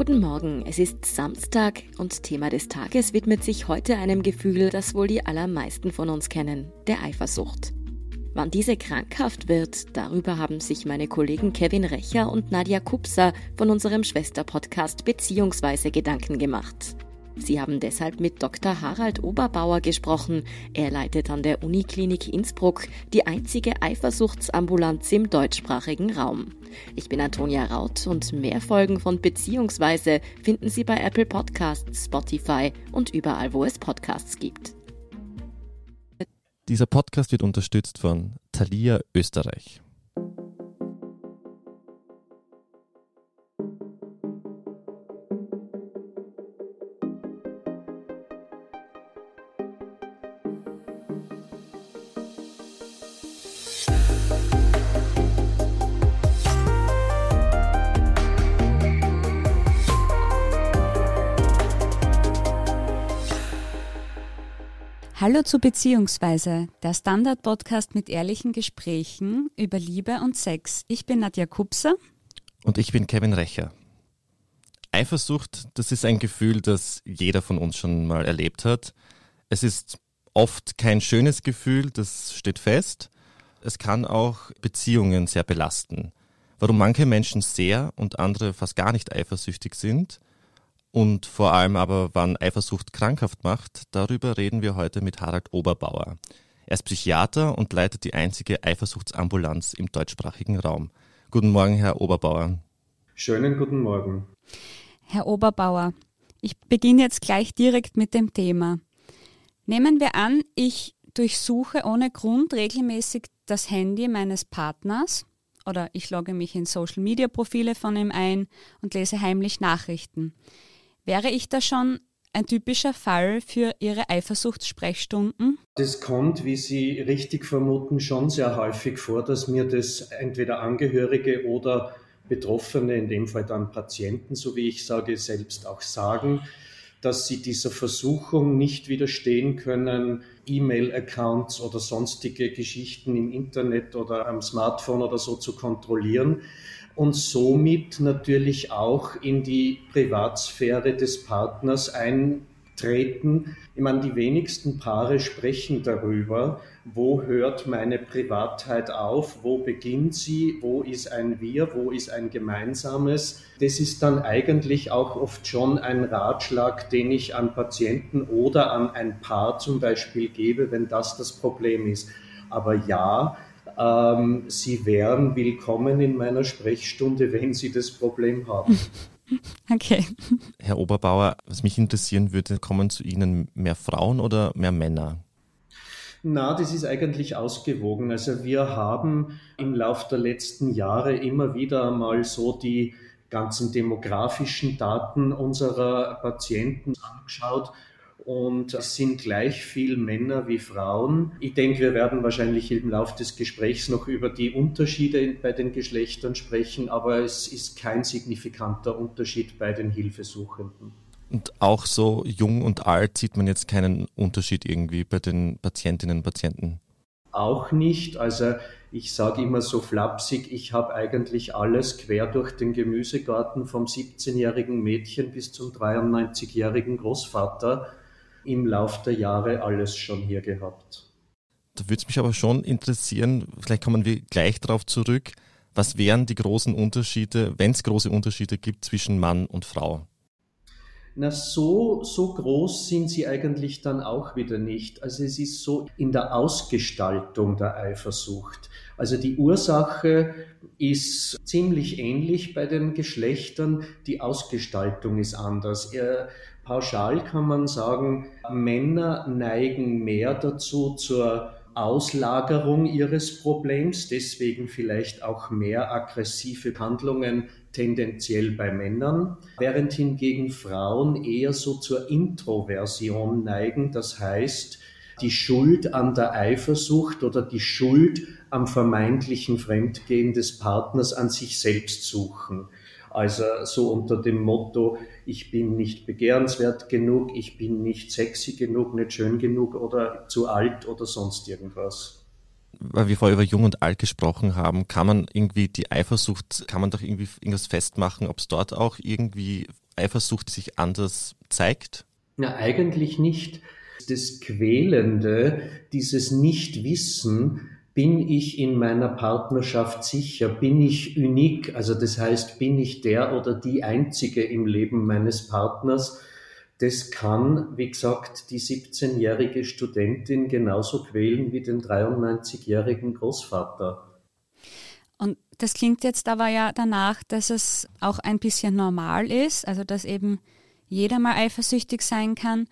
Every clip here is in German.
Guten Morgen, es ist Samstag und Thema des Tages widmet sich heute einem Gefühl, das wohl die allermeisten von uns kennen, der Eifersucht. Wann diese krankhaft wird, darüber haben sich meine Kollegen Kevin Recher und Nadja Kupser von unserem Schwesterpodcast Beziehungsweise Gedanken gemacht. Sie haben deshalb mit Dr. Harald Oberbauer gesprochen. Er leitet an der Uniklinik Innsbruck die einzige Eifersuchtsambulanz im deutschsprachigen Raum. Ich bin Antonia Raut und mehr Folgen von Beziehungsweise finden Sie bei Apple Podcasts, Spotify und überall, wo es Podcasts gibt. Dieser Podcast wird unterstützt von Thalia Österreich. Hallo zu Beziehungsweise, der Standard-Podcast mit ehrlichen Gesprächen über Liebe und Sex. Ich bin Nadja Kupser. Und ich bin Kevin Recher. Eifersucht, das ist ein Gefühl, das jeder von uns schon mal erlebt hat. Es ist oft kein schönes Gefühl, das steht fest. Es kann auch Beziehungen sehr belasten. Warum manche Menschen sehr und andere fast gar nicht eifersüchtig sind – und vor allem aber, wann Eifersucht krankhaft macht, darüber reden wir heute mit Harald Oberbauer. Er ist Psychiater und leitet die einzige Eifersuchtsambulanz im deutschsprachigen Raum. Guten Morgen, Herr Oberbauer. Schönen guten Morgen. Herr Oberbauer, ich beginne jetzt gleich direkt mit dem Thema. Nehmen wir an, ich durchsuche ohne Grund regelmäßig das Handy meines Partners oder ich logge mich in Social-Media-Profile von ihm ein und lese heimlich Nachrichten. Wäre ich da schon ein typischer Fall für Ihre Eifersuchtssprechstunden? Das kommt, wie Sie richtig vermuten, schon sehr häufig vor, dass mir das entweder Angehörige oder Betroffene, in dem Fall dann Patienten, so wie ich sage, selbst auch sagen, dass sie dieser Versuchung nicht widerstehen können, E-Mail-Accounts oder sonstige Geschichten im Internet oder am Smartphone oder so zu kontrollieren und somit natürlich auch in die Privatsphäre des Partners eintreten. Ich meine, die wenigsten Paare sprechen darüber, wo hört meine Privatheit auf, wo beginnt sie, wo ist ein Wir, wo ist ein gemeinsames. Das ist dann eigentlich auch oft schon ein Ratschlag, den ich an Patienten oder an ein Paar zum Beispiel gebe, wenn das das Problem ist. Aber ja, ähm, Sie wären willkommen in meiner Sprechstunde, wenn Sie das Problem haben. Okay. Herr Oberbauer, was mich interessieren würde, kommen zu Ihnen mehr Frauen oder mehr Männer? Na, das ist eigentlich ausgewogen. Also wir haben im Laufe der letzten Jahre immer wieder mal so die ganzen demografischen Daten unserer Patienten angeschaut und es sind gleich viel Männer wie Frauen. Ich denke, wir werden wahrscheinlich im Laufe des Gesprächs noch über die Unterschiede bei den Geschlechtern sprechen, aber es ist kein signifikanter Unterschied bei den Hilfesuchenden. Und auch so jung und alt sieht man jetzt keinen Unterschied irgendwie bei den Patientinnen und Patienten? Auch nicht. Also ich sage immer so flapsig, ich habe eigentlich alles quer durch den Gemüsegarten vom 17-jährigen Mädchen bis zum 93-jährigen Großvater im Lauf der Jahre alles schon hier gehabt. Da würde es mich aber schon interessieren, vielleicht kommen wir gleich darauf zurück, was wären die großen Unterschiede, wenn es große Unterschiede gibt zwischen Mann und Frau? Na, so, so groß sind sie eigentlich dann auch wieder nicht. Also es ist so in der Ausgestaltung der Eifersucht. Also die Ursache ist ziemlich ähnlich bei den Geschlechtern, die Ausgestaltung ist anders. Pauschal kann man sagen, Männer neigen mehr dazu zur Auslagerung ihres Problems, deswegen vielleicht auch mehr aggressive Handlungen tendenziell bei Männern, während hingegen Frauen eher so zur Introversion neigen, das heißt, die Schuld an der Eifersucht oder die Schuld am vermeintlichen Fremdgehen des Partners an sich selbst suchen. Also so unter dem Motto, ich bin nicht begehrenswert genug, ich bin nicht sexy genug, nicht schön genug oder zu alt oder sonst irgendwas. Weil wir vorher über Jung und Alt gesprochen haben, kann man irgendwie die Eifersucht, kann man doch irgendwie irgendwas festmachen, ob es dort auch irgendwie Eifersucht sich anders zeigt? Na, eigentlich nicht. Das Quälende, dieses Nichtwissen, bin ich in meiner Partnerschaft sicher? Bin ich unik? Also das heißt, bin ich der oder die Einzige im Leben meines Partners? Das kann, wie gesagt, die 17-jährige Studentin genauso quälen wie den 93-jährigen Großvater. Und das klingt jetzt aber ja danach, dass es auch ein bisschen normal ist, also dass eben jeder mal eifersüchtig sein kann.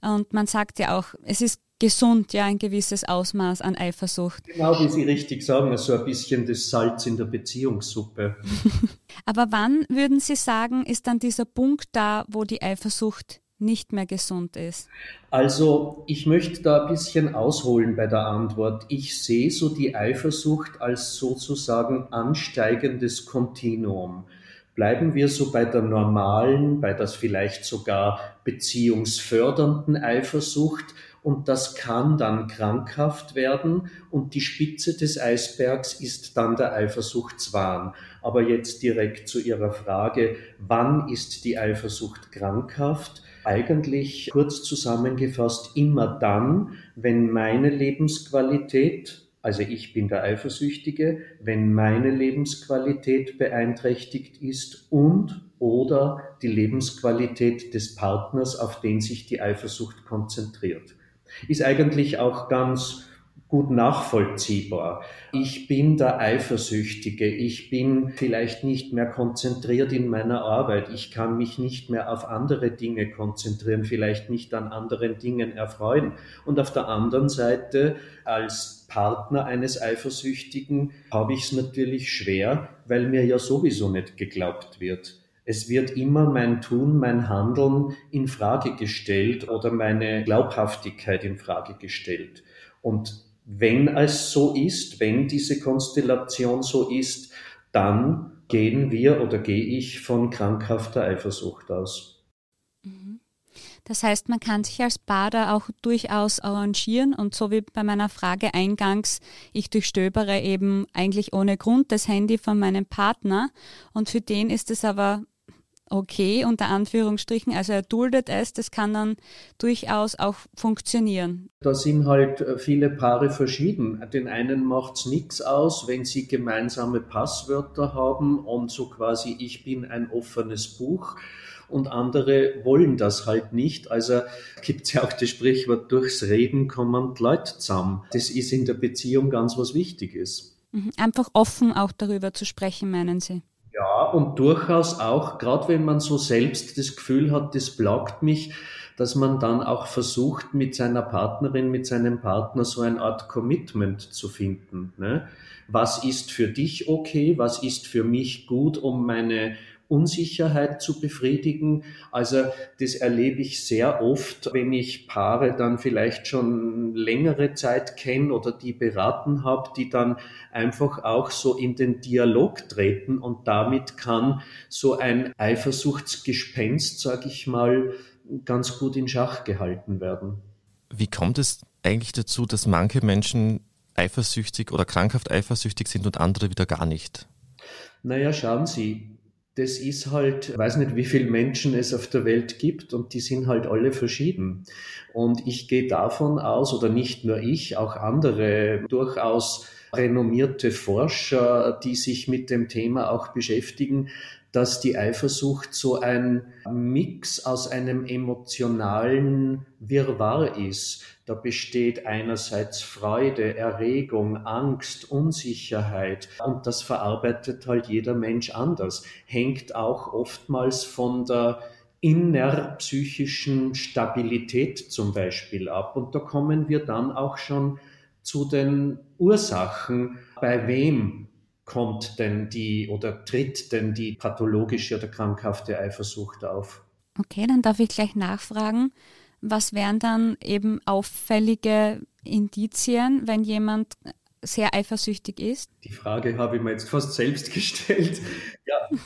Und man sagt ja auch, es ist gesund, ja, ein gewisses Ausmaß an Eifersucht. Genau, wie Sie richtig sagen, so ein bisschen das Salz in der Beziehungssuppe. Aber wann würden Sie sagen, ist dann dieser Punkt da, wo die Eifersucht nicht mehr gesund ist? Also ich möchte da ein bisschen ausholen bei der Antwort. Ich sehe so die Eifersucht als sozusagen ansteigendes Kontinuum. Bleiben wir so bei der normalen, bei das vielleicht sogar beziehungsfördernden Eifersucht und das kann dann krankhaft werden und die Spitze des Eisbergs ist dann der Eifersuchtswahn. Aber jetzt direkt zu Ihrer Frage, wann ist die Eifersucht krankhaft? Eigentlich kurz zusammengefasst immer dann, wenn meine Lebensqualität, also ich bin der Eifersüchtige, wenn meine Lebensqualität beeinträchtigt ist und oder die Lebensqualität des Partners, auf den sich die Eifersucht konzentriert. Ist eigentlich auch ganz gut nachvollziehbar. Ich bin der Eifersüchtige, ich bin vielleicht nicht mehr konzentriert in meiner Arbeit, ich kann mich nicht mehr auf andere Dinge konzentrieren, vielleicht nicht an anderen Dingen erfreuen. Und auf der anderen Seite, als Partner eines Eifersüchtigen, habe ich es natürlich schwer, weil mir ja sowieso nicht geglaubt wird. Es wird immer mein Tun, mein Handeln in Frage gestellt oder meine Glaubhaftigkeit in Frage gestellt. Und wenn es so ist, wenn diese Konstellation so ist, dann gehen wir oder gehe ich von krankhafter Eifersucht aus. Mhm. Das heißt, man kann sich als da auch durchaus arrangieren und so wie bei meiner Frage eingangs, ich durchstöbere eben eigentlich ohne Grund das Handy von meinem Partner und für den ist es aber okay, unter Anführungsstrichen. Also er duldet es, das kann dann durchaus auch funktionieren. Da sind halt äh, viele Paare verschieden. Den einen macht es nichts aus, wenn sie gemeinsame Passwörter haben und so quasi ich bin ein offenes Buch und andere wollen das halt nicht. Also gibt es ja auch das Sprichwort, durchs Reden kommen Leute zusammen. Das ist in der Beziehung ganz was Wichtiges. Mhm. Einfach offen auch darüber zu sprechen, meinen Sie? Ja, und durchaus auch, gerade wenn man so selbst das Gefühl hat, das plagt mich, dass man dann auch versucht, mit seiner Partnerin, mit seinem Partner so eine Art Commitment zu finden. Ne? Was ist für dich okay? Was ist für mich gut, um meine Unsicherheit zu befriedigen. Also das erlebe ich sehr oft, wenn ich Paare dann vielleicht schon längere Zeit kenne oder die beraten habe, die dann einfach auch so in den Dialog treten und damit kann so ein Eifersuchtsgespenst, sage ich mal, ganz gut in Schach gehalten werden. Wie kommt es eigentlich dazu, dass manche Menschen eifersüchtig oder krankhaft eifersüchtig sind und andere wieder gar nicht? Naja, schauen Sie, das ist halt, weiß nicht, wie viele Menschen es auf der Welt gibt und die sind halt alle verschieden. Und ich gehe davon aus, oder nicht nur ich, auch andere durchaus renommierte Forscher, die sich mit dem Thema auch beschäftigen, dass die Eifersucht so ein Mix aus einem emotionalen Wirrwarr ist. Da besteht einerseits Freude, Erregung, Angst, Unsicherheit und das verarbeitet halt jeder Mensch anders. Hängt auch oftmals von der innerpsychischen Stabilität zum Beispiel ab. Und da kommen wir dann auch schon zu den Ursachen, bei wem kommt denn die oder tritt denn die pathologische oder krankhafte Eifersucht auf? Okay, dann darf ich gleich nachfragen. Was wären dann eben auffällige Indizien, wenn jemand sehr eifersüchtig ist? Die Frage habe ich mir jetzt fast selbst gestellt. Ja,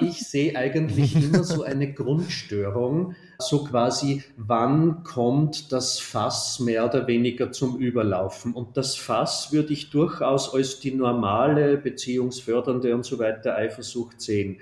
ich sehe eigentlich immer so eine Grundstörung, so quasi, wann kommt das Fass mehr oder weniger zum Überlaufen? Und das Fass würde ich durchaus als die normale, beziehungsfördernde und so weiter Eifersucht sehen.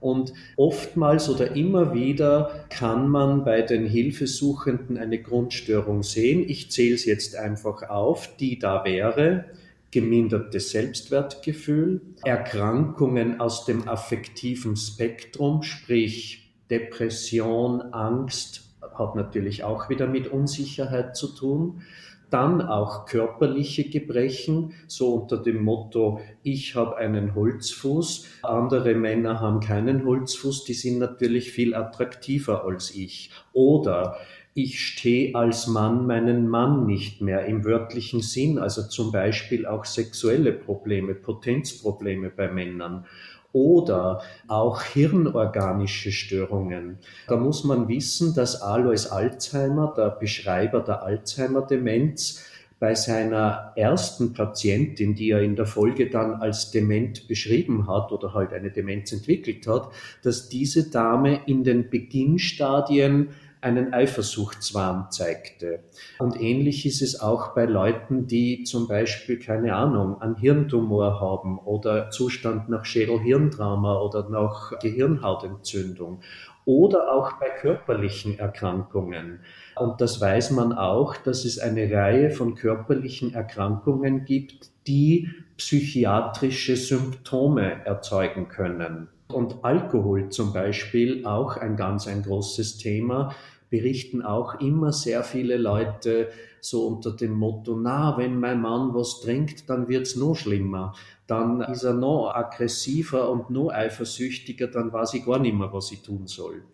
Und oftmals oder immer wieder kann man bei den Hilfesuchenden eine Grundstörung sehen. Ich zähle es jetzt einfach auf, die da wäre gemindertes Selbstwertgefühl, Erkrankungen aus dem affektiven Spektrum, sprich Depression, Angst, hat natürlich auch wieder mit Unsicherheit zu tun. Dann auch körperliche Gebrechen, so unter dem Motto, ich habe einen Holzfuß, andere Männer haben keinen Holzfuß, die sind natürlich viel attraktiver als ich. Oder ich stehe als Mann meinen Mann nicht mehr im wörtlichen Sinn, also zum Beispiel auch sexuelle Probleme, Potenzprobleme bei Männern oder auch hirnorganische Störungen. Da muss man wissen, dass Alois Alzheimer, der Beschreiber der Alzheimer-Demenz, bei seiner ersten Patientin, die er in der Folge dann als dement beschrieben hat oder halt eine Demenz entwickelt hat, dass diese Dame in den Beginnstadien einen Eifersuchtswahn zeigte. Und ähnlich ist es auch bei Leuten, die zum Beispiel, keine Ahnung, einen Hirntumor haben oder Zustand nach Schädelhirntrauma oder nach Gehirnhautentzündung oder auch bei körperlichen Erkrankungen. Und das weiß man auch, dass es eine Reihe von körperlichen Erkrankungen gibt, die psychiatrische Symptome erzeugen können. Und Alkohol zum Beispiel, auch ein ganz ein großes Thema, berichten auch immer sehr viele Leute so unter dem Motto, na, wenn mein Mann was trinkt, dann wird's noch schlimmer. Dann ist er noch aggressiver und noch eifersüchtiger, dann weiß ich gar nicht mehr, was ich tun soll.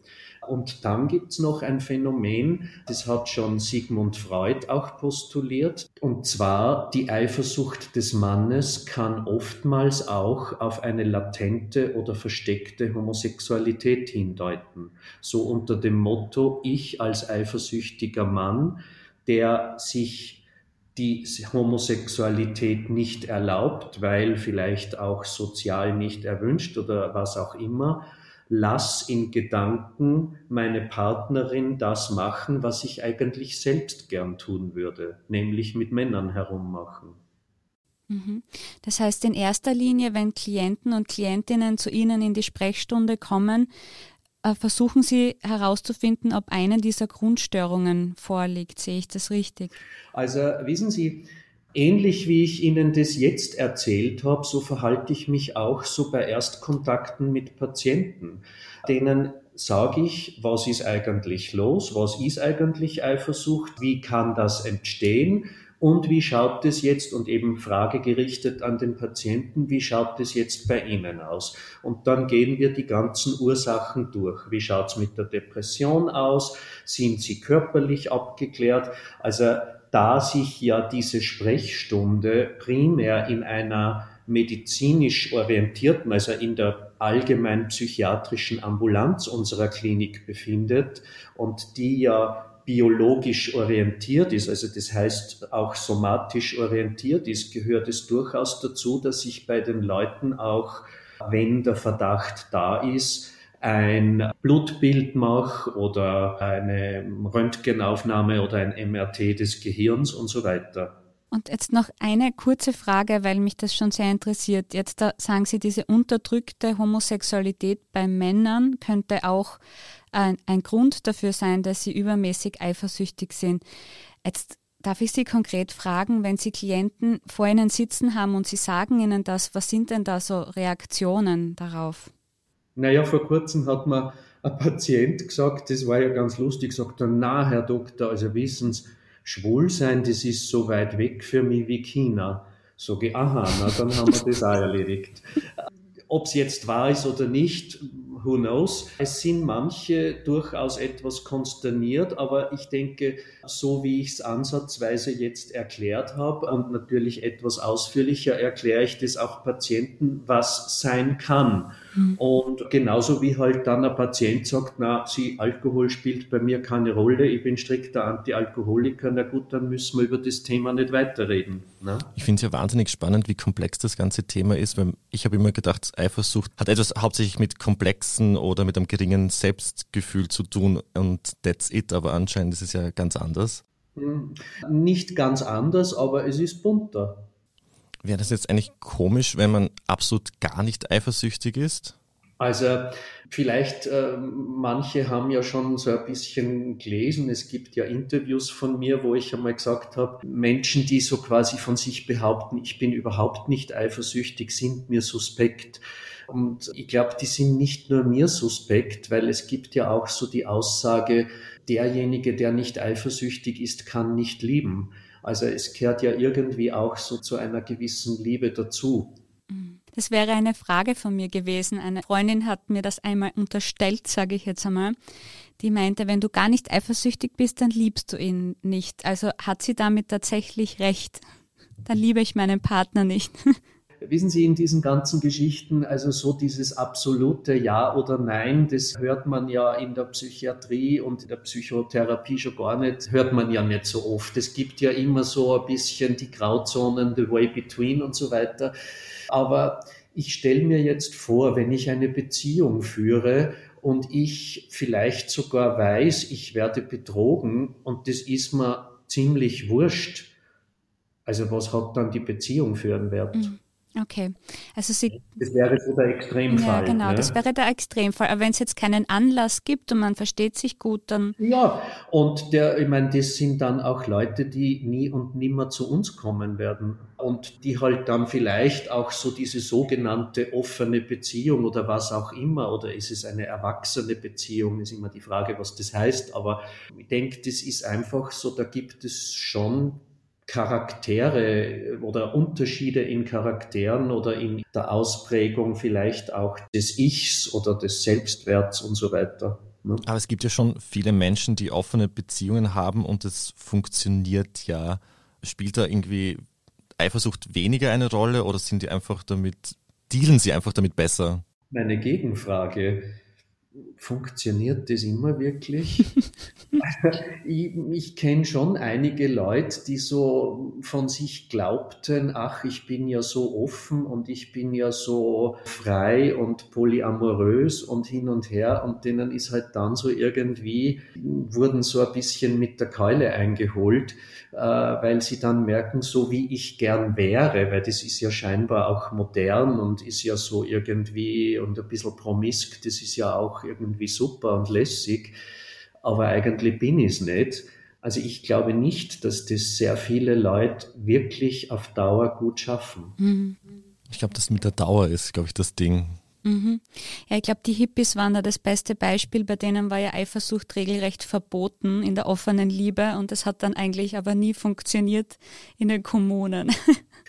Und dann gibt's noch ein Phänomen, das hat schon Sigmund Freud auch postuliert, und zwar die Eifersucht des Mannes kann oftmals auch auf eine latente oder versteckte Homosexualität hindeuten. So unter dem Motto, ich als eifersüchtiger Mann, der sich die Homosexualität nicht erlaubt, weil vielleicht auch sozial nicht erwünscht oder was auch immer, lass in Gedanken meine Partnerin das machen, was ich eigentlich selbst gern tun würde, nämlich mit Männern herummachen. Mhm. Das heißt, in erster Linie, wenn Klienten und Klientinnen zu Ihnen in die Sprechstunde kommen, äh, versuchen Sie herauszufinden, ob eine dieser Grundstörungen vorliegt. Sehe ich das richtig? Also wissen Sie, Ähnlich wie ich Ihnen das jetzt erzählt habe, so verhalte ich mich auch so bei Erstkontakten mit Patienten. Denen sage ich, was ist eigentlich los, was ist eigentlich Eifersucht, wie kann das entstehen und wie schaut es jetzt, und eben Frage gerichtet an den Patienten, wie schaut es jetzt bei Ihnen aus? Und dann gehen wir die ganzen Ursachen durch. Wie schaut es mit der Depression aus? Sind Sie körperlich abgeklärt? Also da sich ja diese Sprechstunde primär in einer medizinisch orientierten, also in der allgemein psychiatrischen Ambulanz unserer Klinik befindet und die ja biologisch orientiert ist, also das heißt auch somatisch orientiert ist, gehört es durchaus dazu, dass sich bei den Leuten auch, wenn der Verdacht da ist, ein Blutbild mache oder eine Röntgenaufnahme oder ein MRT des Gehirns und so weiter. Und jetzt noch eine kurze Frage, weil mich das schon sehr interessiert. Jetzt sagen Sie, diese unterdrückte Homosexualität bei Männern könnte auch ein, ein Grund dafür sein, dass sie übermäßig eifersüchtig sind. Jetzt darf ich Sie konkret fragen, wenn Sie Klienten vor Ihnen sitzen haben und Sie sagen Ihnen das, was sind denn da so Reaktionen darauf? Naja, vor kurzem hat mir ein Patient gesagt, das war ja ganz lustig, sagt er, na, Herr Doktor, also wissen Sie, schwul sein, das ist so weit weg für mich wie China. Sag ich, aha, na, dann haben wir das auch erledigt. Ob es jetzt wahr ist oder nicht, who knows. Es sind manche durchaus etwas konsterniert, aber ich denke, so wie ich es ansatzweise jetzt erklärt habe und natürlich etwas ausführlicher erkläre ich das auch Patienten, was sein kann. Mhm. Und genauso wie halt dann ein Patient sagt, na, sie, Alkohol spielt bei mir keine Rolle, ich bin strikter Antialkoholiker, na gut, dann müssen wir über das Thema nicht weiterreden. Ne? Ich finde es ja wahnsinnig spannend, wie komplex das ganze Thema ist, weil ich habe immer gedacht, Eifersucht hat etwas hauptsächlich mit komplexen oder mit einem geringen Selbstgefühl zu tun und that's it, aber anscheinend ist es ja ganz anders. Hm, nicht ganz anders, aber es ist bunter. Wäre das jetzt eigentlich komisch, wenn man absolut gar nicht eifersüchtig ist? Also vielleicht, äh, manche haben ja schon so ein bisschen gelesen, es gibt ja Interviews von mir, wo ich einmal gesagt habe, Menschen, die so quasi von sich behaupten, ich bin überhaupt nicht eifersüchtig, sind mir suspekt. Und ich glaube, die sind nicht nur mir suspekt, weil es gibt ja auch so die Aussage, derjenige, der nicht eifersüchtig ist, kann nicht lieben. Also es gehört ja irgendwie auch so zu einer gewissen Liebe dazu. Das wäre eine Frage von mir gewesen. Eine Freundin hat mir das einmal unterstellt, sage ich jetzt einmal. Die meinte, wenn du gar nicht eifersüchtig bist, dann liebst du ihn nicht. Also hat sie damit tatsächlich recht. Dann liebe ich meinen Partner nicht. Wissen Sie, in diesen ganzen Geschichten, also so dieses absolute Ja oder Nein, das hört man ja in der Psychiatrie und in der Psychotherapie schon gar nicht, hört man ja nicht so oft. Es gibt ja immer so ein bisschen die Grauzonen, the way between und so weiter. Aber ich stelle mir jetzt vor, wenn ich eine Beziehung führe und ich vielleicht sogar weiß, ich werde betrogen und das ist mir ziemlich wurscht, also was hat dann die Beziehung für einen Wert? Mhm. Okay, also Sie. Das wäre so der Extremfall. Ja, genau, ne? das wäre der Extremfall. Aber wenn es jetzt keinen Anlass gibt und man versteht sich gut, dann. Ja, und der, ich meine, das sind dann auch Leute, die nie und nimmer zu uns kommen werden und die halt dann vielleicht auch so diese sogenannte offene Beziehung oder was auch immer, oder ist es eine erwachsene Beziehung, ist immer die Frage, was das heißt. Aber ich denke, das ist einfach so, da gibt es schon Charaktere oder Unterschiede in Charakteren oder in der Ausprägung vielleicht auch des Ichs oder des Selbstwerts und so weiter. Ne? Aber es gibt ja schon viele Menschen, die offene Beziehungen haben und es funktioniert ja. Spielt da irgendwie Eifersucht weniger eine Rolle oder sind die einfach damit, dealen sie einfach damit besser? Meine Gegenfrage funktioniert das immer wirklich? ich, ich kenne schon einige Leute, die so von sich glaubten, ach, ich bin ja so offen und ich bin ja so frei und polyamorös und hin und her und denen ist halt dann so irgendwie, wurden so ein bisschen mit der Keule eingeholt, äh, weil sie dann merken, so wie ich gern wäre, weil das ist ja scheinbar auch modern und ist ja so irgendwie und ein bisschen promisk, das ist ja auch irgendwie super und lässig, aber eigentlich bin ich es nicht. Also ich glaube nicht, dass das sehr viele Leute wirklich auf Dauer gut schaffen. Mhm. Ich glaube, das mit der Dauer ist, glaube ich, das Ding. Mhm. Ja, ich glaube, die Hippies waren da das beste Beispiel. Bei denen war ja Eifersucht regelrecht verboten in der offenen Liebe und das hat dann eigentlich aber nie funktioniert in den Kommunen.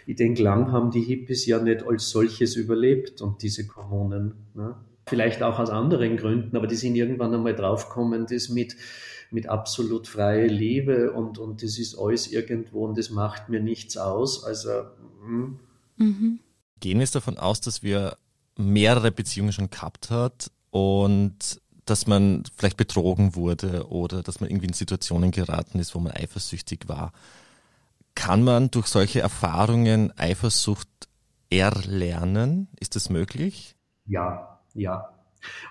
Ich denke, lang haben die Hippies ja nicht als solches überlebt und diese Kommunen. Ne? Vielleicht auch aus anderen Gründen, aber die sind irgendwann einmal draufgekommen, das mit, mit absolut freier Liebe und, und das ist alles irgendwo und das macht mir nichts aus. Also, hm. mhm. Gehen wir jetzt davon aus, dass wir mehrere Beziehungen schon gehabt hat und dass man vielleicht betrogen wurde oder dass man irgendwie in Situationen geraten ist, wo man eifersüchtig war. Kann man durch solche Erfahrungen Eifersucht erlernen? Ist das möglich? Ja, ja.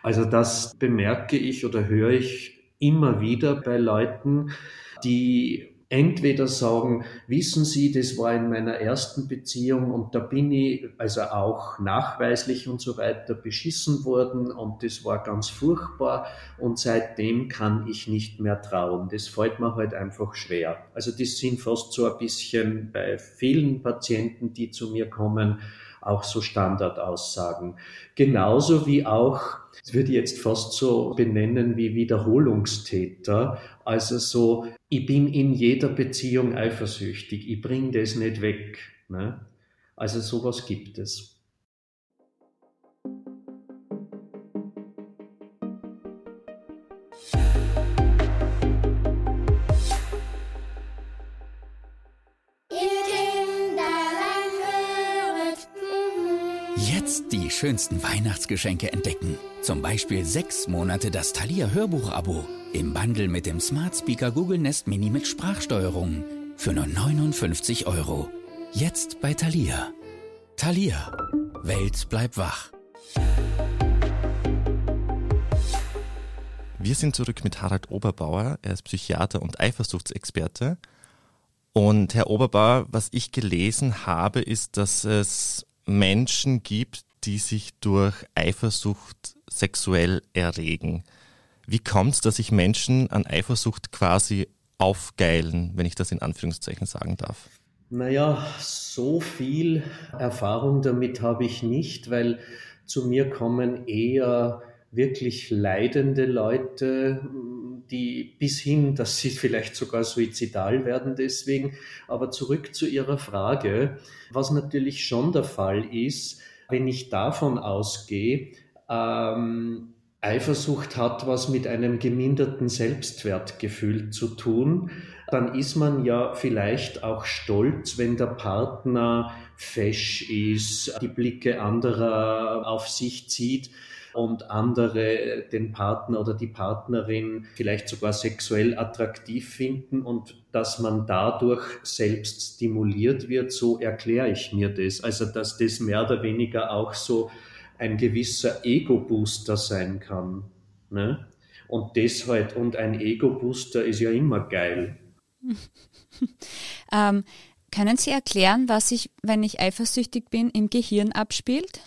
Also das bemerke ich oder höre ich immer wieder bei Leuten, die entweder sagen, wissen Sie, das war in meiner ersten Beziehung und da bin ich also auch nachweislich und so weiter beschissen worden und das war ganz furchtbar und seitdem kann ich nicht mehr trauen. Das fällt mir halt einfach schwer. Also das sind fast so ein bisschen bei vielen Patienten, die zu mir kommen, auch so Standardaussagen. Genauso wie auch, das würde ich jetzt fast so benennen wie Wiederholungstäter, also so, ich bin in jeder Beziehung eifersüchtig, ich bringe das nicht weg. Ne? Also sowas gibt es. Schönsten Weihnachtsgeschenke entdecken. Zum Beispiel sechs Monate das Thalia Hörbuch-Abo im Bundle mit dem Smart Speaker Google Nest Mini mit Sprachsteuerung für nur 59 Euro. Jetzt bei Thalia. Thalia. Welt bleibt wach. Wir sind zurück mit Harald Oberbauer. Er ist Psychiater und Eifersuchtsexperte. Und Herr Oberbauer, was ich gelesen habe, ist, dass es Menschen gibt, die sich durch Eifersucht sexuell erregen. Wie kommt es, dass sich Menschen an Eifersucht quasi aufgeilen, wenn ich das in Anführungszeichen sagen darf? Naja, so viel Erfahrung damit habe ich nicht, weil zu mir kommen eher wirklich leidende Leute, die bis hin, dass sie vielleicht sogar suizidal werden deswegen. Aber zurück zu Ihrer Frage, was natürlich schon der Fall ist, wenn ich davon ausgehe, ähm, Eifersucht hat was mit einem geminderten Selbstwertgefühl zu tun, dann ist man ja vielleicht auch stolz, wenn der Partner fesch ist, die Blicke anderer auf sich zieht und andere den Partner oder die Partnerin vielleicht sogar sexuell attraktiv finden und dass man dadurch selbst stimuliert wird, so erkläre ich mir das. Also dass das mehr oder weniger auch so ein gewisser Ego-Booster sein kann. Ne? Und deshalb, und ein Ego-Booster ist ja immer geil. ähm, können Sie erklären, was sich, wenn ich eifersüchtig bin, im Gehirn abspielt?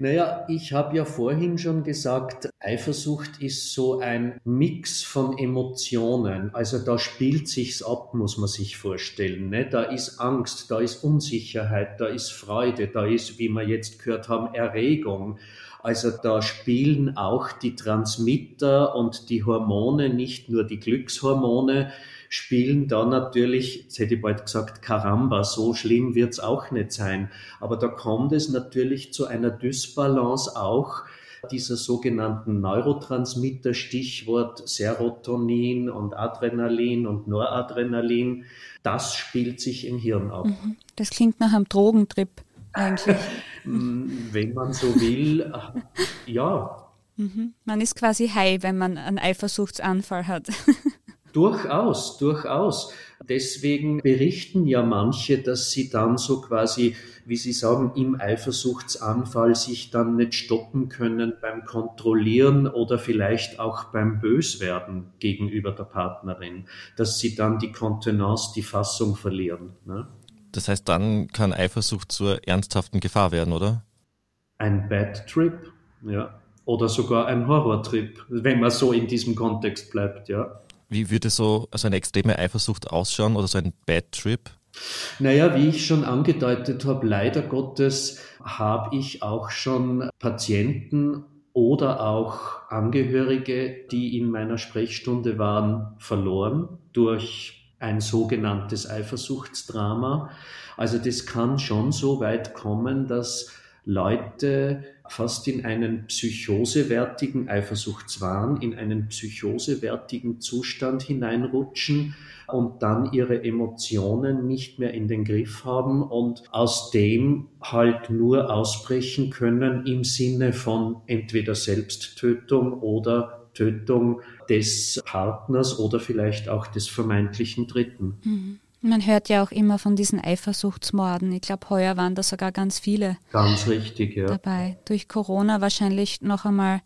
Naja, ich habe ja vorhin schon gesagt, Eifersucht ist so ein Mix von Emotionen. Also da spielt sich's ab, muss man sich vorstellen. Ne? Da ist Angst, da ist Unsicherheit, da ist Freude, da ist, wie wir jetzt gehört haben, Erregung. Also da spielen auch die Transmitter und die Hormone, nicht nur die Glückshormone, spielen da natürlich, jetzt hätte ich bald gesagt, Karamba, so schlimm wird's auch nicht sein. Aber da kommt es natürlich zu einer Dysbalance auch dieser sogenannten Neurotransmitter, Stichwort Serotonin und Adrenalin und Noradrenalin, das spielt sich im Hirn ab. Mhm. Das klingt nach einem Drogentrip eigentlich. wenn man so will, ja. Mhm. Man ist quasi high, wenn man einen Eifersuchtsanfall hat. Durchaus, durchaus. Deswegen berichten ja manche, dass sie dann so quasi, wie sie sagen, im Eifersuchtsanfall sich dann nicht stoppen können beim Kontrollieren oder vielleicht auch beim Böswerden gegenüber der Partnerin, dass sie dann die Kontenance, die Fassung verlieren. Ne? Das heißt, dann kann Eifersucht zur ernsthaften Gefahr werden, oder? Ein Bad Trip, ja. Oder sogar ein Horrortrip, wenn man so in diesem Kontext bleibt, ja. Wie würde so also eine extreme Eifersucht ausschauen oder so ein Bad Trip? Naja, wie ich schon angedeutet habe, leider Gottes habe ich auch schon Patienten oder auch Angehörige, die in meiner Sprechstunde waren, verloren durch ein sogenanntes Eifersuchtsdrama. Also das kann schon so weit kommen, dass Leute fast in einen psychosewertigen Eifersuchtswahn, in einen psychosewertigen Zustand hineinrutschen und dann ihre Emotionen nicht mehr in den Griff haben und aus dem halt nur ausbrechen können im Sinne von entweder Selbsttötung oder Tötung des Partners oder vielleicht auch des vermeintlichen Dritten. Mhm. Man hört ja auch immer von diesen Eifersuchtsmorden. Ich glaube, heuer waren da sogar ganz viele. Ganz richtig, ja. Dabei. Durch Corona wahrscheinlich noch einmal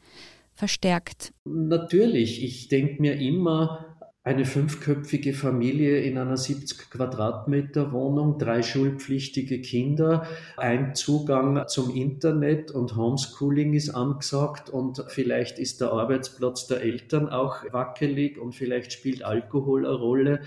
verstärkt. Natürlich. Ich denke mir immer, eine fünfköpfige Familie in einer 70 Quadratmeter Wohnung, drei schulpflichtige Kinder, ein Zugang zum Internet und Homeschooling ist angesagt und vielleicht ist der Arbeitsplatz der Eltern auch wackelig und vielleicht spielt Alkohol eine Rolle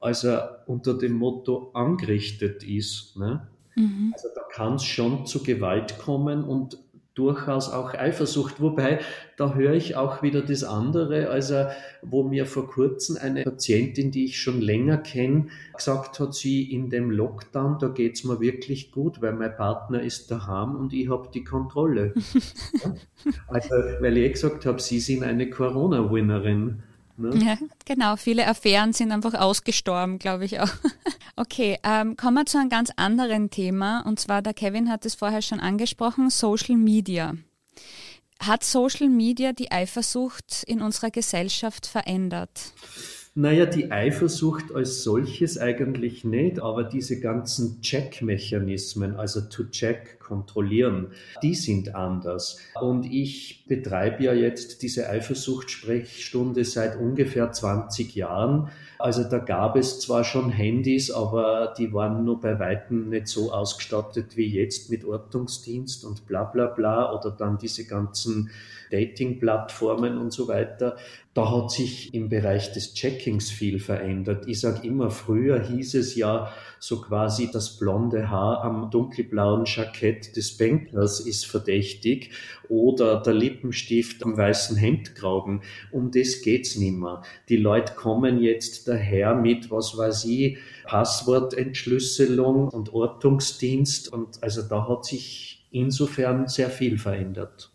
als er unter dem Motto angerichtet ist. Ne? Mhm. Also da kann es schon zu Gewalt kommen und durchaus auch Eifersucht. Wobei, da höre ich auch wieder das andere. Also, wo mir vor kurzem eine Patientin, die ich schon länger kenne, gesagt hat, sie in dem Lockdown, da geht es mir wirklich gut, weil mein Partner ist daheim und ich habe die Kontrolle. also, weil ich gesagt habe, sie sind eine Corona-Winnerin. Ne? Ja, genau. Viele Affären sind einfach ausgestorben, glaube ich auch. Okay, ähm, kommen wir zu einem ganz anderen Thema. Und zwar, der Kevin hat es vorher schon angesprochen, Social Media. Hat Social Media die Eifersucht in unserer Gesellschaft verändert? Naja, die Eifersucht als solches eigentlich nicht, aber diese ganzen Check-Mechanismen, also to check kontrollieren, die sind anders. Und ich betreibe ja jetzt diese Eifersuchtssprechstunde seit ungefähr 20 Jahren. Also da gab es zwar schon Handys, aber die waren nur bei weitem nicht so ausgestattet wie jetzt mit Ortungsdienst und bla bla bla oder dann diese ganzen Dating-Plattformen und so weiter. Da hat sich im Bereich des Checkings viel verändert. Ich sage immer, früher hieß es ja so quasi, das blonde Haar am dunkelblauen Jackett des Bankers ist verdächtig oder der Lippenstift am weißen Hemdkragen. Um das geht's nimmer. Die Leute kommen jetzt daher mit, was weiß ich, Passwortentschlüsselung und Ortungsdienst und also da hat sich insofern sehr viel verändert.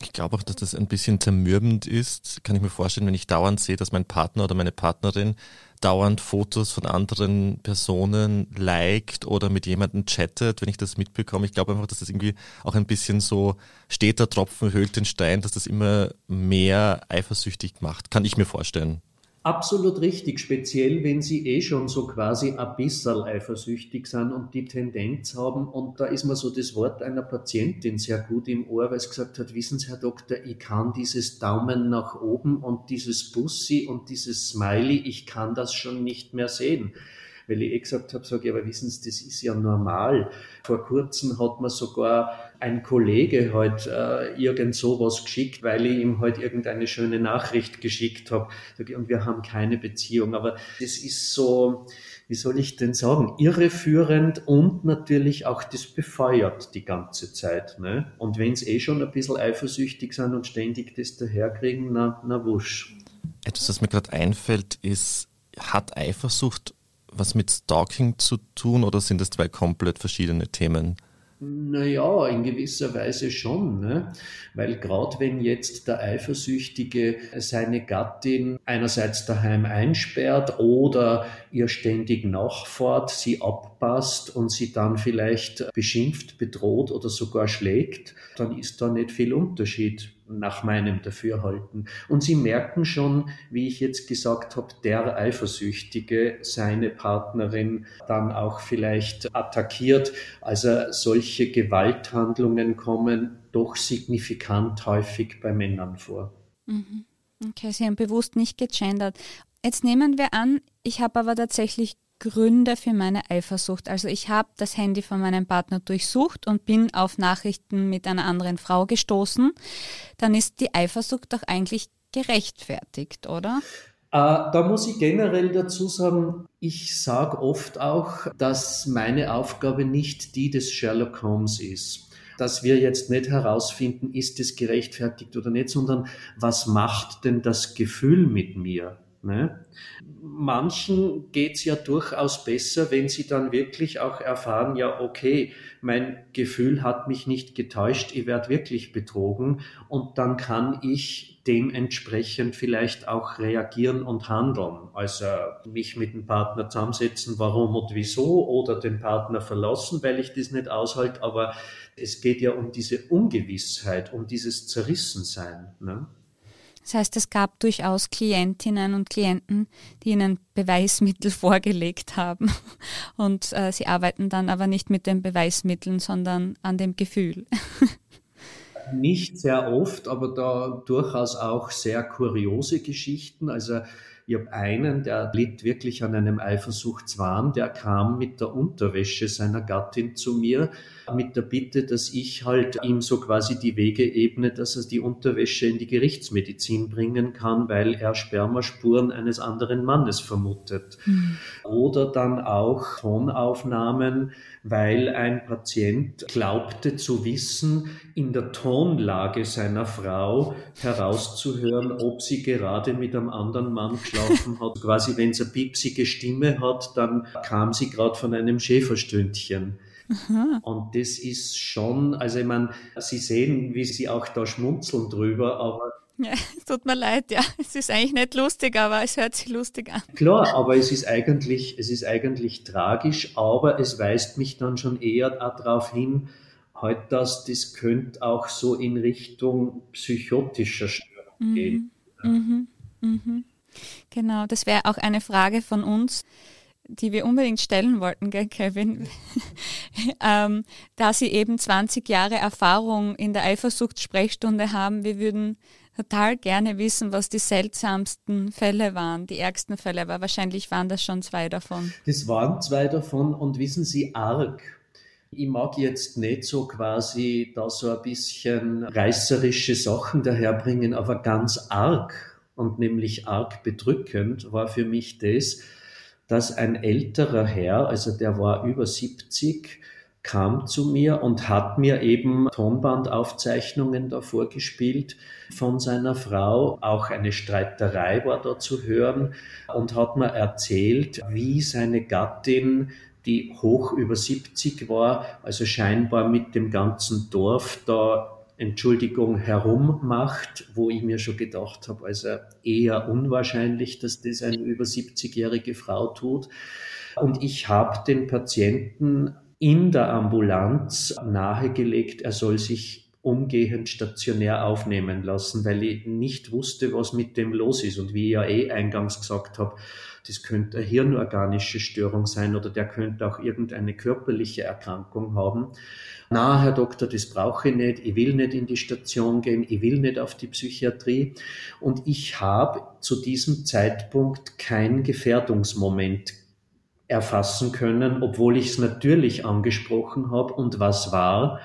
Ich glaube auch, dass das ein bisschen zermürbend ist. Kann ich mir vorstellen, wenn ich dauernd sehe, dass mein Partner oder meine Partnerin dauernd Fotos von anderen Personen liked oder mit jemandem chattet, wenn ich das mitbekomme. Ich glaube einfach, dass das irgendwie auch ein bisschen so steht der Tropfen höhlt den Stein, dass das immer mehr eifersüchtig macht. Kann ich mir vorstellen. Absolut richtig, speziell wenn sie eh schon so quasi ein bisschen eifersüchtig sind und die Tendenz haben. Und da ist mir so das Wort einer Patientin sehr gut im Ohr, weil sie gesagt hat, wissen Sie, Herr Doktor, ich kann dieses Daumen nach oben und dieses Bussi und dieses Smiley, ich kann das schon nicht mehr sehen weil ich eh gesagt habe, sage ich, aber wissen Sie, das ist ja normal. Vor kurzem hat mir sogar ein Kollege halt äh, irgend sowas geschickt, weil ich ihm halt irgendeine schöne Nachricht geschickt habe. Und wir haben keine Beziehung. Aber das ist so, wie soll ich denn sagen, irreführend und natürlich auch das befeuert die ganze Zeit. Ne? Und wenn es eh schon ein bisschen eifersüchtig sind und ständig das daherkriegen, na, na wusch. Etwas, was mir gerade einfällt, ist, hat Eifersucht was mit Stalking zu tun oder sind das zwei komplett verschiedene Themen? Naja, in gewisser Weise schon, ne? weil gerade wenn jetzt der Eifersüchtige seine Gattin einerseits daheim einsperrt oder ihr ständig nachfahrt, sie abpasst und sie dann vielleicht beschimpft, bedroht oder sogar schlägt, dann ist da nicht viel Unterschied nach meinem Dafürhalten. Und Sie merken schon, wie ich jetzt gesagt habe, der Eifersüchtige seine Partnerin dann auch vielleicht attackiert. Also solche Gewalthandlungen kommen doch signifikant häufig bei Männern vor. Mhm. Okay, Sie haben bewusst nicht gegendert. Jetzt nehmen wir an, ich habe aber tatsächlich Gründe für meine Eifersucht. Also ich habe das Handy von meinem Partner durchsucht und bin auf Nachrichten mit einer anderen Frau gestoßen. Dann ist die Eifersucht doch eigentlich gerechtfertigt, oder? Äh, da muss ich generell dazu sagen, ich sage oft auch, dass meine Aufgabe nicht die des Sherlock Holmes ist dass wir jetzt nicht herausfinden, ist es gerechtfertigt oder nicht, sondern was macht denn das Gefühl mit mir? Ne? Manchen geht es ja durchaus besser, wenn sie dann wirklich auch erfahren, ja, okay, mein Gefühl hat mich nicht getäuscht, ich werde wirklich betrogen und dann kann ich dementsprechend vielleicht auch reagieren und handeln. Also mich mit dem Partner zusammensetzen, warum und wieso oder den Partner verlassen, weil ich das nicht aushalte, aber es geht ja um diese Ungewissheit, um dieses Zerrissensein. Ne? Das heißt, es gab durchaus Klientinnen und Klienten, die ihnen Beweismittel vorgelegt haben. Und äh, sie arbeiten dann aber nicht mit den Beweismitteln, sondern an dem Gefühl. Nicht sehr oft, aber da durchaus auch sehr kuriose Geschichten. Also ich habe einen, der litt wirklich an einem Eifersuchtswahn, der kam mit der Unterwäsche seiner Gattin zu mir mit der Bitte, dass ich halt ihm so quasi die Wege ebne, dass er die Unterwäsche in die Gerichtsmedizin bringen kann, weil er Spermaspuren eines anderen Mannes vermutet. Mhm. Oder dann auch Tonaufnahmen, weil ein Patient glaubte zu wissen, in der Tonlage seiner Frau herauszuhören, ob sie gerade mit einem anderen Mann geschlafen hat. Quasi, wenn sie eine piepsige Stimme hat, dann kam sie gerade von einem Schäferstündchen. Aha. Und das ist schon, also ich meine, Sie sehen, wie Sie auch da schmunzeln drüber, aber ja, es tut mir leid, ja. Es ist eigentlich nicht lustig, aber es hört sich lustig an. Klar, aber es ist eigentlich, es ist eigentlich tragisch, aber es weist mich dann schon eher darauf hin, halt, dass das könnte auch so in Richtung psychotischer Störung mhm. gehen. Mhm. Mhm. Genau, das wäre auch eine Frage von uns. Die wir unbedingt stellen wollten, gell, Kevin, ähm, da Sie eben 20 Jahre Erfahrung in der Eifersuchtssprechstunde haben. Wir würden total gerne wissen, was die seltsamsten Fälle waren, die ärgsten Fälle, aber wahrscheinlich waren das schon zwei davon. Das waren zwei davon und wissen Sie, arg. Ich mag jetzt nicht so quasi da so ein bisschen reißerische Sachen daherbringen, aber ganz arg und nämlich arg bedrückend war für mich das, dass ein älterer Herr, also der war über 70, kam zu mir und hat mir eben Tonbandaufzeichnungen davor gespielt von seiner Frau. Auch eine Streiterei war da zu hören und hat mir erzählt, wie seine Gattin die hoch über 70 war, also scheinbar mit dem ganzen Dorf da Entschuldigung herummacht, wo ich mir schon gedacht habe, also eher unwahrscheinlich, dass das eine über 70-jährige Frau tut. Und ich habe den Patienten in der Ambulanz nahegelegt, er soll sich umgehend stationär aufnehmen lassen, weil ich nicht wusste, was mit dem los ist. Und wie ich ja eh eingangs gesagt habe, das könnte eine hirnorganische Störung sein oder der könnte auch irgendeine körperliche Erkrankung haben. Na, Herr Doktor, das brauche ich nicht. Ich will nicht in die Station gehen. Ich will nicht auf die Psychiatrie. Und ich habe zu diesem Zeitpunkt kein Gefährdungsmoment erfassen können, obwohl ich es natürlich angesprochen habe. Und was war?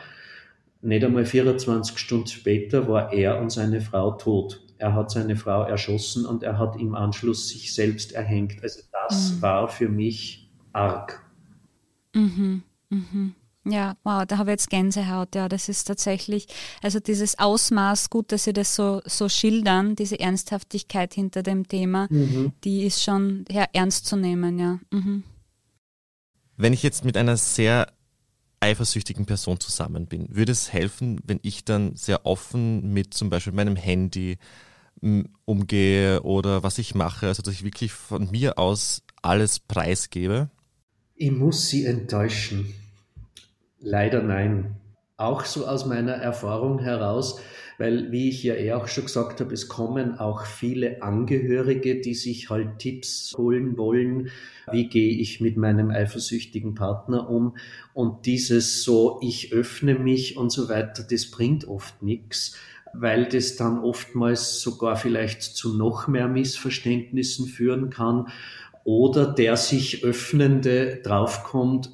Nicht einmal 24 Stunden später war er und seine Frau tot. Er hat seine Frau erschossen und er hat im Anschluss sich selbst erhängt. Also das mhm. war für mich arg. Mhm. Mhm. Ja, wow, da habe ich jetzt Gänsehaut. Ja, das ist tatsächlich, also dieses Ausmaß, gut, dass Sie das so, so schildern, diese Ernsthaftigkeit hinter dem Thema, mhm. die ist schon ja, ernst zu nehmen, ja. Mhm. Wenn ich jetzt mit einer sehr eifersüchtigen Person zusammen bin, würde es helfen, wenn ich dann sehr offen mit zum Beispiel meinem Handy umgehe oder was ich mache, also dass ich wirklich von mir aus alles preisgebe? Ich muss Sie enttäuschen. Leider nein. Auch so aus meiner Erfahrung heraus weil, wie ich ja eh auch schon gesagt habe, es kommen auch viele Angehörige, die sich halt Tipps holen wollen, wie gehe ich mit meinem eifersüchtigen Partner um. Und dieses so, ich öffne mich und so weiter, das bringt oft nichts weil das dann oftmals sogar vielleicht zu noch mehr Missverständnissen führen kann oder der sich Öffnende draufkommt,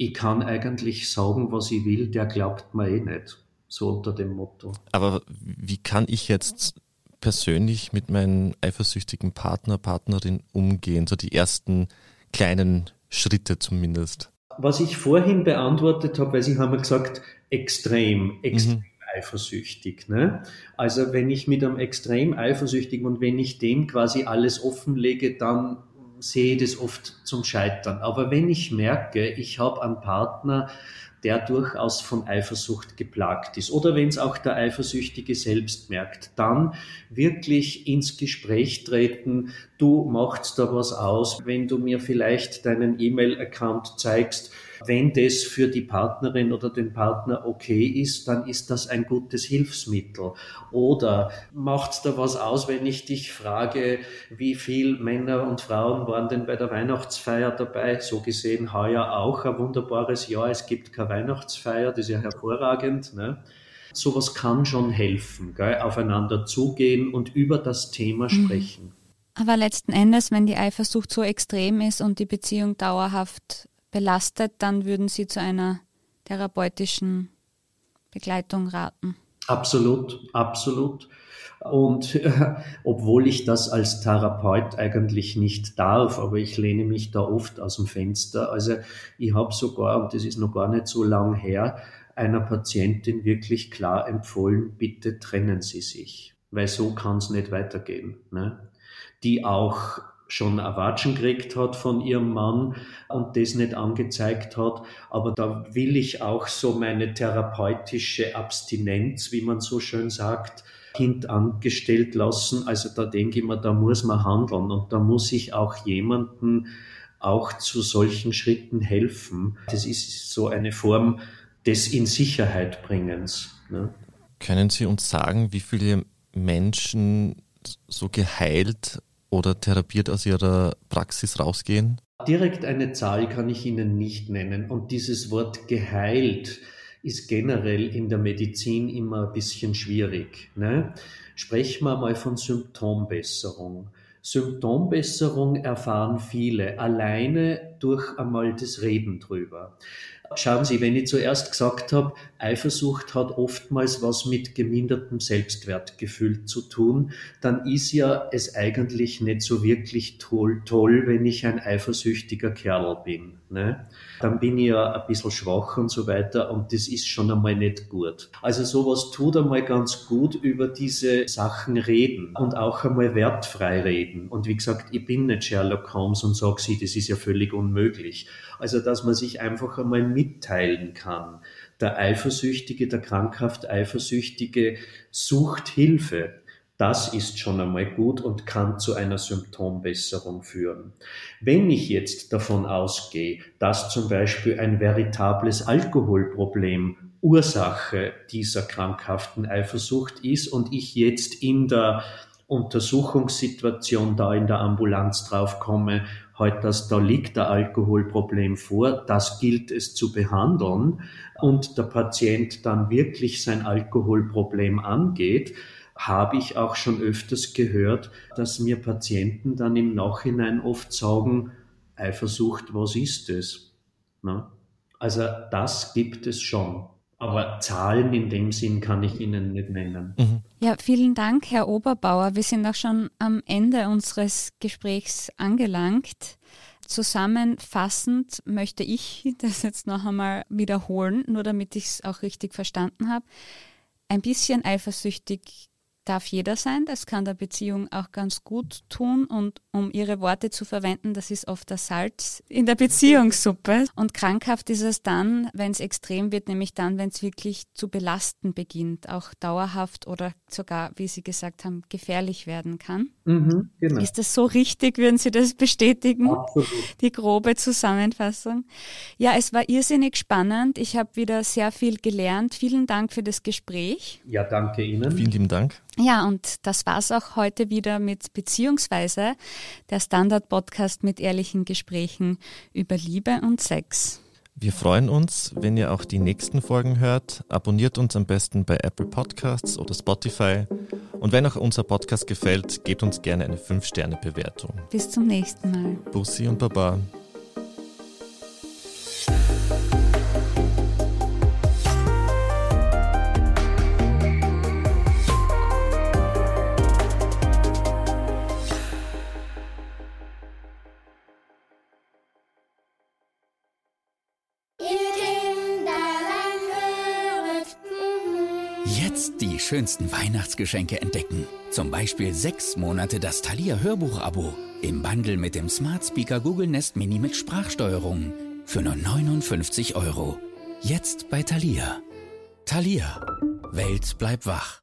ich kann eigentlich sagen, was ich will, der glaubt mir eh nicht so unter dem Motto. Aber wie kann ich jetzt persönlich mit meinem eifersüchtigen Partner, Partnerin umgehen? So die ersten kleinen Schritte zumindest. Was ich vorhin beantwortet habe, weil Sie haben ja gesagt, extrem, extrem mhm. eifersüchtig. Ne? Also wenn ich mit einem extrem eifersüchtigen und wenn ich dem quasi alles offenlege, dann sehe ich das oft zum Scheitern. Aber wenn ich merke, ich habe einen Partner, der durchaus von Eifersucht geplagt ist oder wenn es auch der Eifersüchtige selbst merkt, dann wirklich ins Gespräch treten, du machst da was aus, wenn du mir vielleicht deinen E-Mail-Account zeigst, wenn das für die Partnerin oder den Partner okay ist, dann ist das ein gutes Hilfsmittel. Oder macht da was aus, wenn ich dich frage, wie viel Männer und Frauen waren denn bei der Weihnachtsfeier dabei? So gesehen heuer auch ein wunderbares Jahr. Es gibt keine Weihnachtsfeier, das ist ja hervorragend. Ne? Sowas kann schon helfen, gell? aufeinander zugehen und über das Thema mhm. sprechen. Aber letzten Endes, wenn die Eifersucht so extrem ist und die Beziehung dauerhaft belastet, dann würden Sie zu einer therapeutischen Begleitung raten. Absolut, absolut. Und äh, obwohl ich das als Therapeut eigentlich nicht darf, aber ich lehne mich da oft aus dem Fenster. Also ich habe sogar, und das ist noch gar nicht so lang her, einer Patientin wirklich klar empfohlen, bitte trennen Sie sich, weil so kann es nicht weitergehen. Ne? Die auch schon Erwatschen gekriegt hat von ihrem Mann und das nicht angezeigt hat. Aber da will ich auch so meine therapeutische Abstinenz, wie man so schön sagt, hintangestellt lassen. Also da denke ich mir, da muss man handeln und da muss ich auch jemanden auch zu solchen Schritten helfen. Das ist so eine Form des In Sicherheit bringens. Ne? Können Sie uns sagen, wie viele Menschen so geheilt oder therapiert aus ihrer Praxis rausgehen? Direkt eine Zahl kann ich Ihnen nicht nennen. Und dieses Wort geheilt ist generell in der Medizin immer ein bisschen schwierig. Ne? Sprechen wir mal von Symptombesserung. Symptombesserung erfahren viele alleine durch einmal das Reden drüber. Schauen Sie, wenn ich zuerst gesagt habe, Eifersucht hat oftmals was mit gemindertem Selbstwertgefühl zu tun, dann ist ja es eigentlich nicht so wirklich toll, toll wenn ich ein eifersüchtiger Kerl bin. Ne? Dann bin ich ja ein bisschen schwach und so weiter und das ist schon einmal nicht gut. Also sowas tut einmal ganz gut über diese Sachen reden und auch einmal wertfrei reden. Und wie gesagt, ich bin nicht Sherlock Holmes und sage sie, das ist ja völlig unmöglich. Also dass man sich einfach einmal mitteilen kann. Der Eifersüchtige, der krankhaft Eifersüchtige sucht Hilfe. Das ist schon einmal gut und kann zu einer Symptombesserung führen. Wenn ich jetzt davon ausgehe, dass zum Beispiel ein veritables Alkoholproblem Ursache dieser krankhaften Eifersucht ist und ich jetzt in der Untersuchungssituation da in der Ambulanz draufkomme, halt, dass da liegt ein Alkoholproblem vor, das gilt es zu behandeln und der Patient dann wirklich sein Alkoholproblem angeht, habe ich auch schon öfters gehört, dass mir Patienten dann im Nachhinein oft sagen, Eifersucht, was ist es? Na? Also das gibt es schon. Aber Zahlen in dem Sinn kann ich Ihnen nicht nennen. Mhm. Ja, vielen Dank, Herr Oberbauer. Wir sind auch schon am Ende unseres Gesprächs angelangt. Zusammenfassend möchte ich das jetzt noch einmal wiederholen, nur damit ich es auch richtig verstanden habe. Ein bisschen eifersüchtig darf jeder sein. Das kann der Beziehung auch ganz gut tun. Und um Ihre Worte zu verwenden, das ist oft das Salz in der Beziehungssuppe. Und krankhaft ist es dann, wenn es extrem wird, nämlich dann, wenn es wirklich zu belasten beginnt, auch dauerhaft oder sogar, wie Sie gesagt haben, gefährlich werden kann. Mhm, genau. Ist das so richtig? Würden Sie das bestätigen? Absolut. Die grobe Zusammenfassung. Ja, es war irrsinnig spannend. Ich habe wieder sehr viel gelernt. Vielen Dank für das Gespräch. Ja, danke Ihnen. Vielen lieben Dank. Ja, und das war's auch heute wieder mit Beziehungsweise, der Standard-Podcast mit ehrlichen Gesprächen über Liebe und Sex. Wir freuen uns, wenn ihr auch die nächsten Folgen hört. Abonniert uns am besten bei Apple Podcasts oder Spotify. Und wenn euch unser Podcast gefällt, gebt uns gerne eine 5-Sterne-Bewertung. Bis zum nächsten Mal. Bussi und Baba. Schönsten Weihnachtsgeschenke entdecken. Zum Beispiel sechs Monate das Thalia Hörbuch-Abo im Bundle mit dem Smart Speaker Google Nest Mini mit Sprachsteuerung für nur 59 Euro. Jetzt bei Thalia. Thalia. Welt bleibt wach.